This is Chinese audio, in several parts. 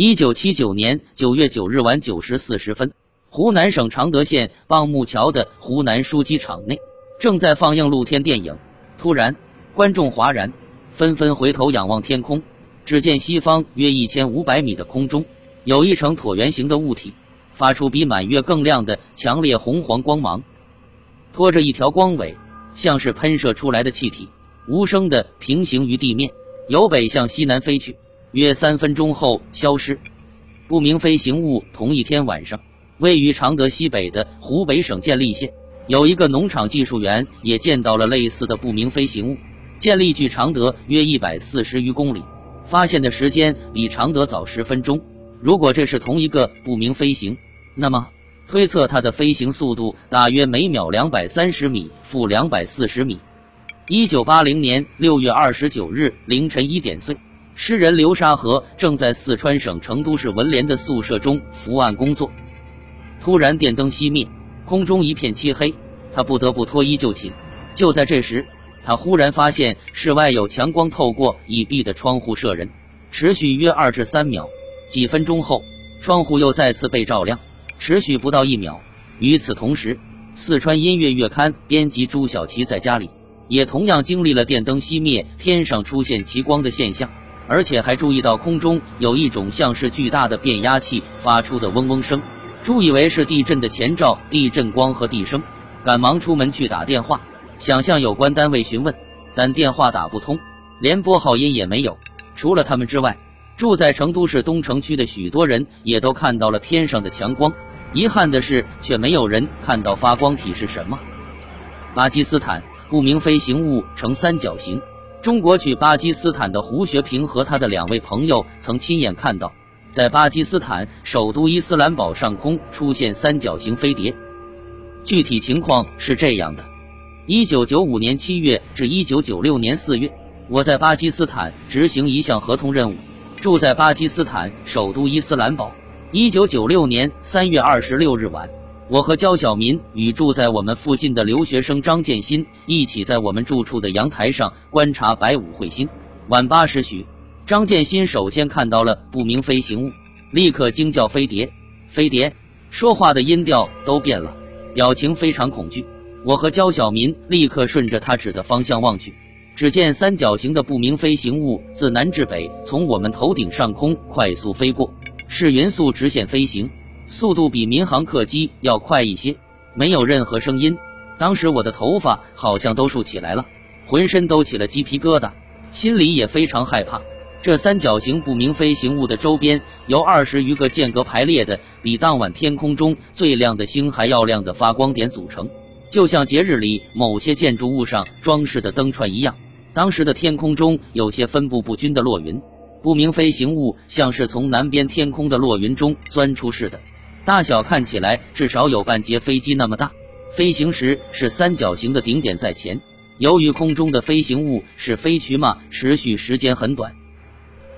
一九七九年九月九日晚九时四十分，湖南省常德县棒木桥的湖南书机厂内正在放映露天电影。突然，观众哗然，纷纷回头仰望天空。只见西方约一千五百米的空中，有一层椭圆形的物体，发出比满月更亮的强烈红黄光芒，拖着一条光尾，像是喷射出来的气体，无声的平行于地面，由北向西南飞去。约三分钟后消失。不明飞行物同一天晚上，位于常德西北的湖北省建利县，有一个农场技术员也见到了类似的不明飞行物。建利距常德约一百四十余公里，发现的时间比常德早十分钟。如果这是同一个不明飞行，那么推测它的飞行速度大约每秒两百三十米负两百四十米。一九八零年六月二十九日凌晨一点碎。诗人流沙河正在四川省成都市文联的宿舍中伏案工作，突然电灯熄灭，空中一片漆黑，他不得不脱衣就寝。就在这时，他忽然发现室外有强光透过已闭的窗户射人，持续约二至三秒。几分钟后，窗户又再次被照亮，持续不到一秒。与此同时，四川音乐月刊编辑朱小琪在家里也同样经历了电灯熄灭、天上出现奇光的现象。而且还注意到空中有一种像是巨大的变压器发出的嗡嗡声，朱以为是地震的前兆，地震光和地声，赶忙出门去打电话，想向有关单位询问，但电话打不通，连拨号音也没有。除了他们之外，住在成都市东城区的许多人也都看到了天上的强光，遗憾的是，却没有人看到发光体是什么。巴基斯坦不明飞行物呈三角形。中国去巴基斯坦的胡学平和他的两位朋友曾亲眼看到，在巴基斯坦首都伊斯兰堡上空出现三角形飞碟。具体情况是这样的：一九九五年七月至一九九六年四月，我在巴基斯坦执行一项合同任务，住在巴基斯坦首都伊斯兰堡。一九九六年三月二十六日晚。我和焦小民与住在我们附近的留学生张建新一起在我们住处的阳台上观察白五彗星。晚八时许，张建新首先看到了不明飞行物，立刻惊叫“飞碟，飞碟”，说话的音调都变了，表情非常恐惧。我和焦小民立刻顺着他指的方向望去，只见三角形的不明飞行物自南至北从我们头顶上空快速飞过，是匀速直线飞行。速度比民航客机要快一些，没有任何声音。当时我的头发好像都竖起来了，浑身都起了鸡皮疙瘩，心里也非常害怕。这三角形不明飞行物的周边由二十余个间隔排列的、比当晚天空中最亮的星还要亮的发光点组成，就像节日里某些建筑物上装饰的灯串一样。当时的天空中有些分布不均的落云，不明飞行物像是从南边天空的落云中钻出似的。大小看起来至少有半截飞机那么大，飞行时是三角形的顶点在前。由于空中的飞行物是飞衢嘛，持续时间很短，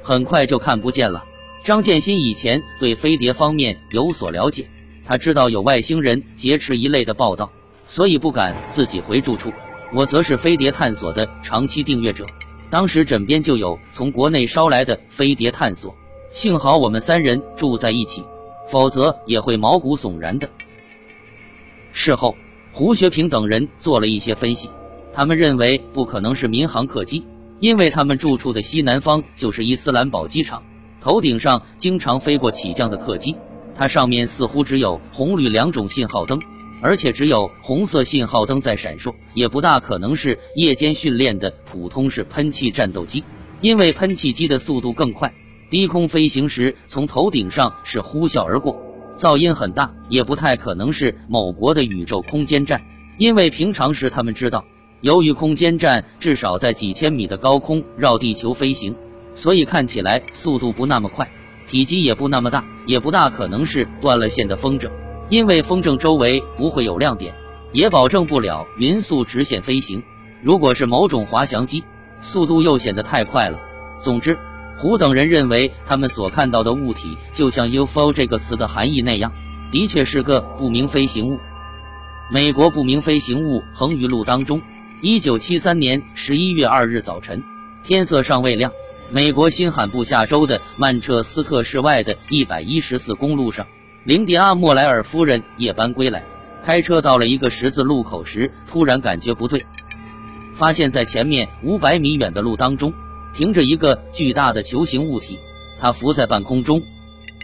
很快就看不见了。张建新以前对飞碟方面有所了解，他知道有外星人劫持一类的报道，所以不敢自己回住处。我则是飞碟探索的长期订阅者，当时枕边就有从国内捎来的飞碟探索，幸好我们三人住在一起。否则也会毛骨悚然的。事后，胡学平等人做了一些分析，他们认为不可能是民航客机，因为他们住处的西南方就是伊斯兰堡机场，头顶上经常飞过起降的客机，它上面似乎只有红绿两种信号灯，而且只有红色信号灯在闪烁，也不大可能是夜间训练的普通式喷气战斗机，因为喷气机的速度更快。低空飞行时，从头顶上是呼啸而过，噪音很大，也不太可能是某国的宇宙空间站，因为平常时他们知道，由于空间站至少在几千米的高空绕地球飞行，所以看起来速度不那么快，体积也不那么大，也不大可能是断了线的风筝，因为风筝周围不会有亮点，也保证不了匀速直线飞行。如果是某种滑翔机，速度又显得太快了。总之。胡等人认为，他们所看到的物体就像 UFO 这个词的含义那样，的确是个不明飞行物。美国不明飞行物横余录当中，一九七三年十一月二日早晨，天色尚未亮，美国新罕布夏州的曼彻斯特市外的一百一十四公路上，林迪阿·莫莱尔夫人夜班归来，开车到了一个十字路口时，突然感觉不对，发现在前面五百米远的路当中停着一个巨大的球形物体，它浮在半空中。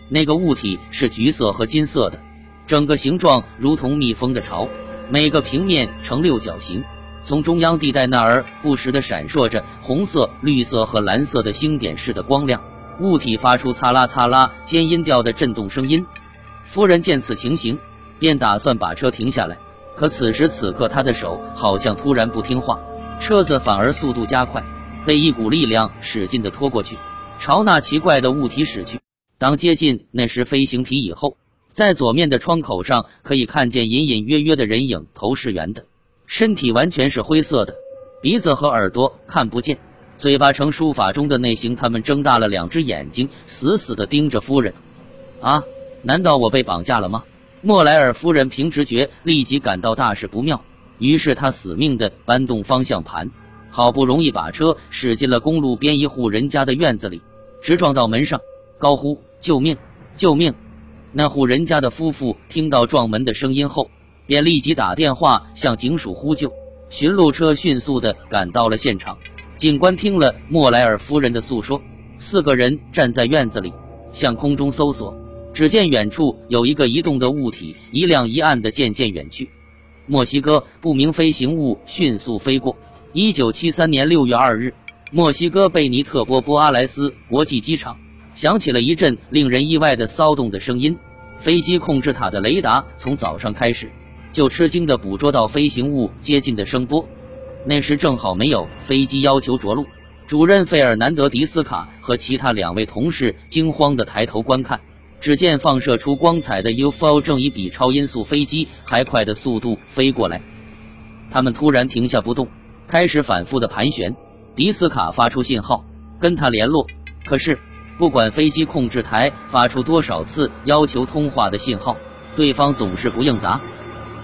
那个物体是橘色和金色的，整个形状如同蜜蜂的巢，每个平面呈六角形。从中央地带那儿不时地闪烁着红色、绿色和蓝色的星点似的光亮，物体发出擦啦擦啦尖音调的震动声音。夫人见此情形，便打算把车停下来，可此时此刻她的手好像突然不听话，车子反而速度加快，被一股力量使劲地拖过去，朝那奇怪的物体驶去。当接近那时飞行体以后，在左面的窗口上可以看见隐隐约约的人影，头是圆的。身体完全是灰色的，鼻子和耳朵看不见，嘴巴呈书法中的内形。他们睁大了两只眼睛，死死地盯着夫人。啊，难道我被绑架了吗？莫莱尔夫人凭直觉立即感到大事不妙，于是她死命地搬动方向盘，好不容易把车驶进了公路边一户人家的院子里，直撞到门上，高呼：“救命！救命！”那户人家的夫妇听到撞门的声音后。便立即打电话向警署呼救，巡路车迅速地赶到了现场。警官听了莫莱尔夫人的诉说，四个人站在院子里向空中搜索，只见远处有一个移动的物体，一亮一暗的渐渐远去。墨西哥不明飞行物迅速飞过。一九七三年六月二日，墨西哥贝尼特波波阿莱斯国际机场响起了一阵令人意外的骚动的声音，飞机控制塔的雷达从早上开始。就吃惊地捕捉到飞行物接近的声波，那时正好没有飞机要求着陆。主任费尔南德·迪斯卡和其他两位同事惊慌地抬头观看，只见放射出光彩的 UFO 正以比超音速飞机还快的速度飞过来。他们突然停下不动，开始反复的盘旋。迪斯卡发出信号跟他联络，可是不管飞机控制台发出多少次要求通话的信号，对方总是不应答。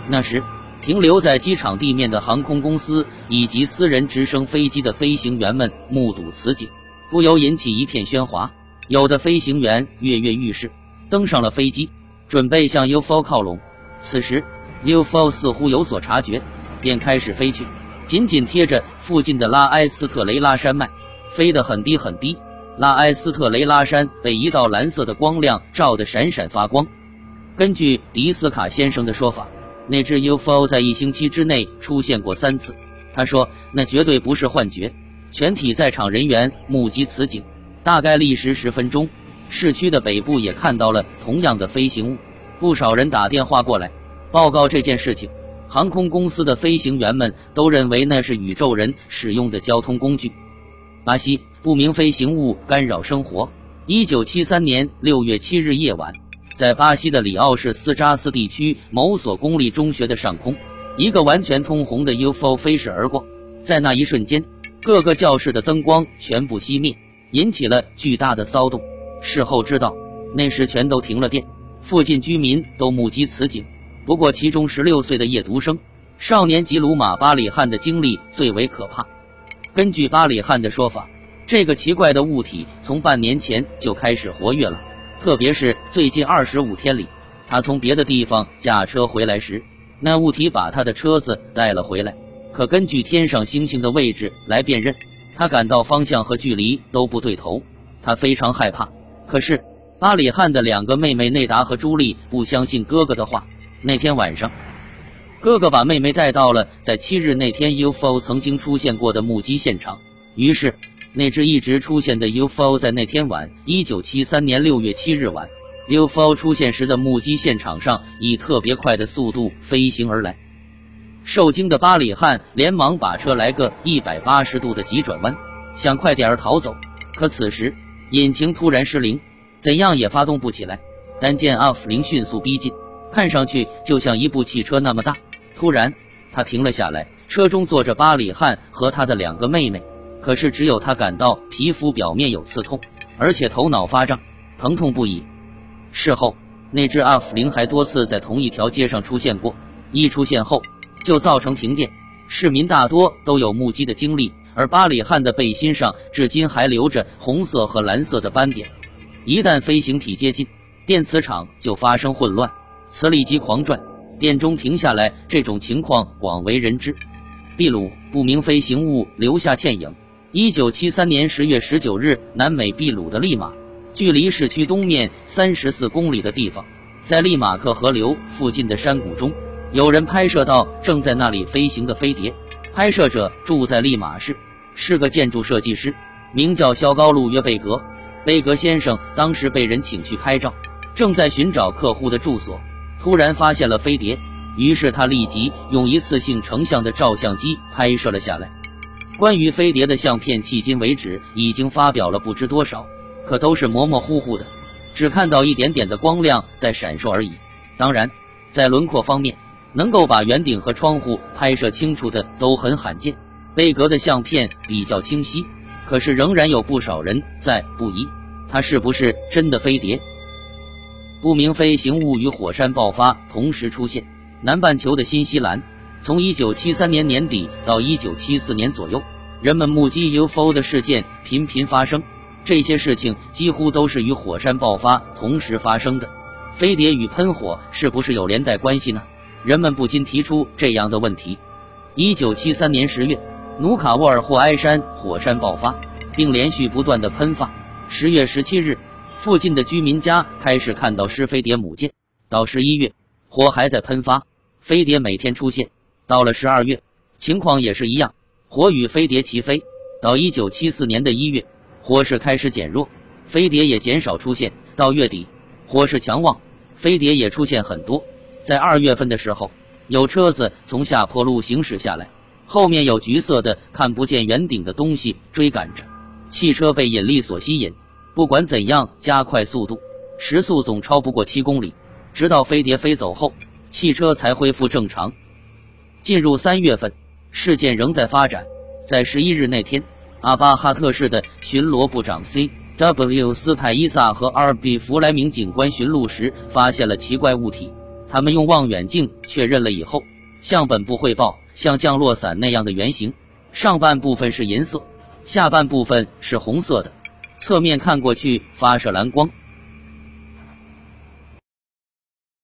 那时，停留在机场地面的航空公司以及私人直升飞机的飞行员们目睹此景，不由引起一片喧哗。有的飞行员跃跃欲试，登上了飞机，准备向 UFO 靠拢。此时，UFO 似乎有所察觉，便开始飞去，紧紧贴着附近的拉埃斯特雷拉山脉，飞得很低很低。拉埃斯特雷拉山被一道蓝色的光亮照得闪闪发光。根据迪斯卡先生的说法。那只 UFO 在一星期之内出现过三次，他说那绝对不是幻觉。全体在场人员目击此景，大概历时十分钟。市区的北部也看到了同样的飞行物，不少人打电话过来报告这件事情。航空公司的飞行员们都认为那是宇宙人使用的交通工具。巴西不明飞行物干扰生活。一九七三年六月七日夜晚。在巴西的里奥市斯扎斯地区某所公立中学的上空，一个完全通红的 UFO 飞逝而过。在那一瞬间，各个教室的灯光全部熄灭，引起了巨大的骚动。事后知道，那时全都停了电。附近居民都目击此景。不过，其中十六岁的夜读生少年吉鲁马·巴里汉的经历最为可怕。根据巴里汉的说法，这个奇怪的物体从半年前就开始活跃了。特别是最近二十五天里，他从别的地方驾车回来时，那物体把他的车子带了回来。可根据天上星星的位置来辨认，他感到方向和距离都不对头，他非常害怕。可是巴里汉的两个妹妹内达和朱莉不相信哥哥的话。那天晚上，哥哥把妹妹带到了在七日那天 UFO 曾经出现过的目击现场，于是。那只一直出现的 UFO 在那天晚，一九七三年六月七日晚，UFO 出现时的目击现场上以特别快的速度飞行而来。受惊的巴里汉连忙把车来个一百八十度的急转弯，想快点儿逃走。可此时引擎突然失灵，怎样也发动不起来。但见阿弗林迅速逼近，看上去就像一部汽车那么大。突然，他停了下来，车中坐着巴里汉和他的两个妹妹。可是只有他感到皮肤表面有刺痛，而且头脑发胀，疼痛不已。事后，那只阿弗林还多次在同一条街上出现过，一出现后就造成停电。市民大多都有目击的经历，而巴里汉的背心上至今还留着红色和蓝色的斑点。一旦飞行体接近，电磁场就发生混乱，磁力机狂转，电钟停下来。这种情况广为人知。秘鲁不明飞行物留下倩影。一九七三年十月十九日，南美秘鲁的利马，距离市区东面三十四公里的地方，在利马克河流附近的山谷中，有人拍摄到正在那里飞行的飞碟。拍摄者住在利马市，是个建筑设计师，名叫肖高路约贝格。贝格先生当时被人请去拍照，正在寻找客户的住所，突然发现了飞碟，于是他立即用一次性成像的照相机拍摄了下来。关于飞碟的相片，迄今为止已经发表了不知多少，可都是模模糊糊的，只看到一点点的光亮在闪烁而已。当然，在轮廓方面，能够把圆顶和窗户拍摄清楚的都很罕见。贝格的相片比较清晰。可是仍然有不少人在不疑，它是不是真的飞碟？不明飞行物与火山爆发同时出现。南半球的新西兰，从1973年年底到1974年左右，人们目击 UFO 的事件频频发生。这些事情几乎都是与火山爆发同时发生的。飞碟与喷火是不是有连带关系呢？人们不禁提出这样的问题。1973年10月。努卡沃尔霍埃山火山爆发，并连续不断的喷发。十月十七日，附近的居民家开始看到湿飞碟母舰。到十一月，火还在喷发，飞碟每天出现。到了十二月，情况也是一样，火与飞碟齐飞。到一九七四年的一月，火势开始减弱，飞碟也减少出现。到月底，火势强旺，飞碟也出现很多。在二月份的时候，有车子从下坡路行驶下来。后面有橘色的看不见圆顶的东西追赶着，汽车被引力所吸引，不管怎样加快速度，时速总超不过七公里。直到飞碟飞走后，汽车才恢复正常。进入三月份，事件仍在发展。在十一日那天，阿巴哈特市的巡逻部长 C.W. 斯派伊萨和 R.B. 弗莱明警官巡路时发现了奇怪物体，他们用望远镜确认了以后，向本部汇报。像降落伞那样的圆形，上半部分是银色，下半部分是红色的，侧面看过去发射蓝光。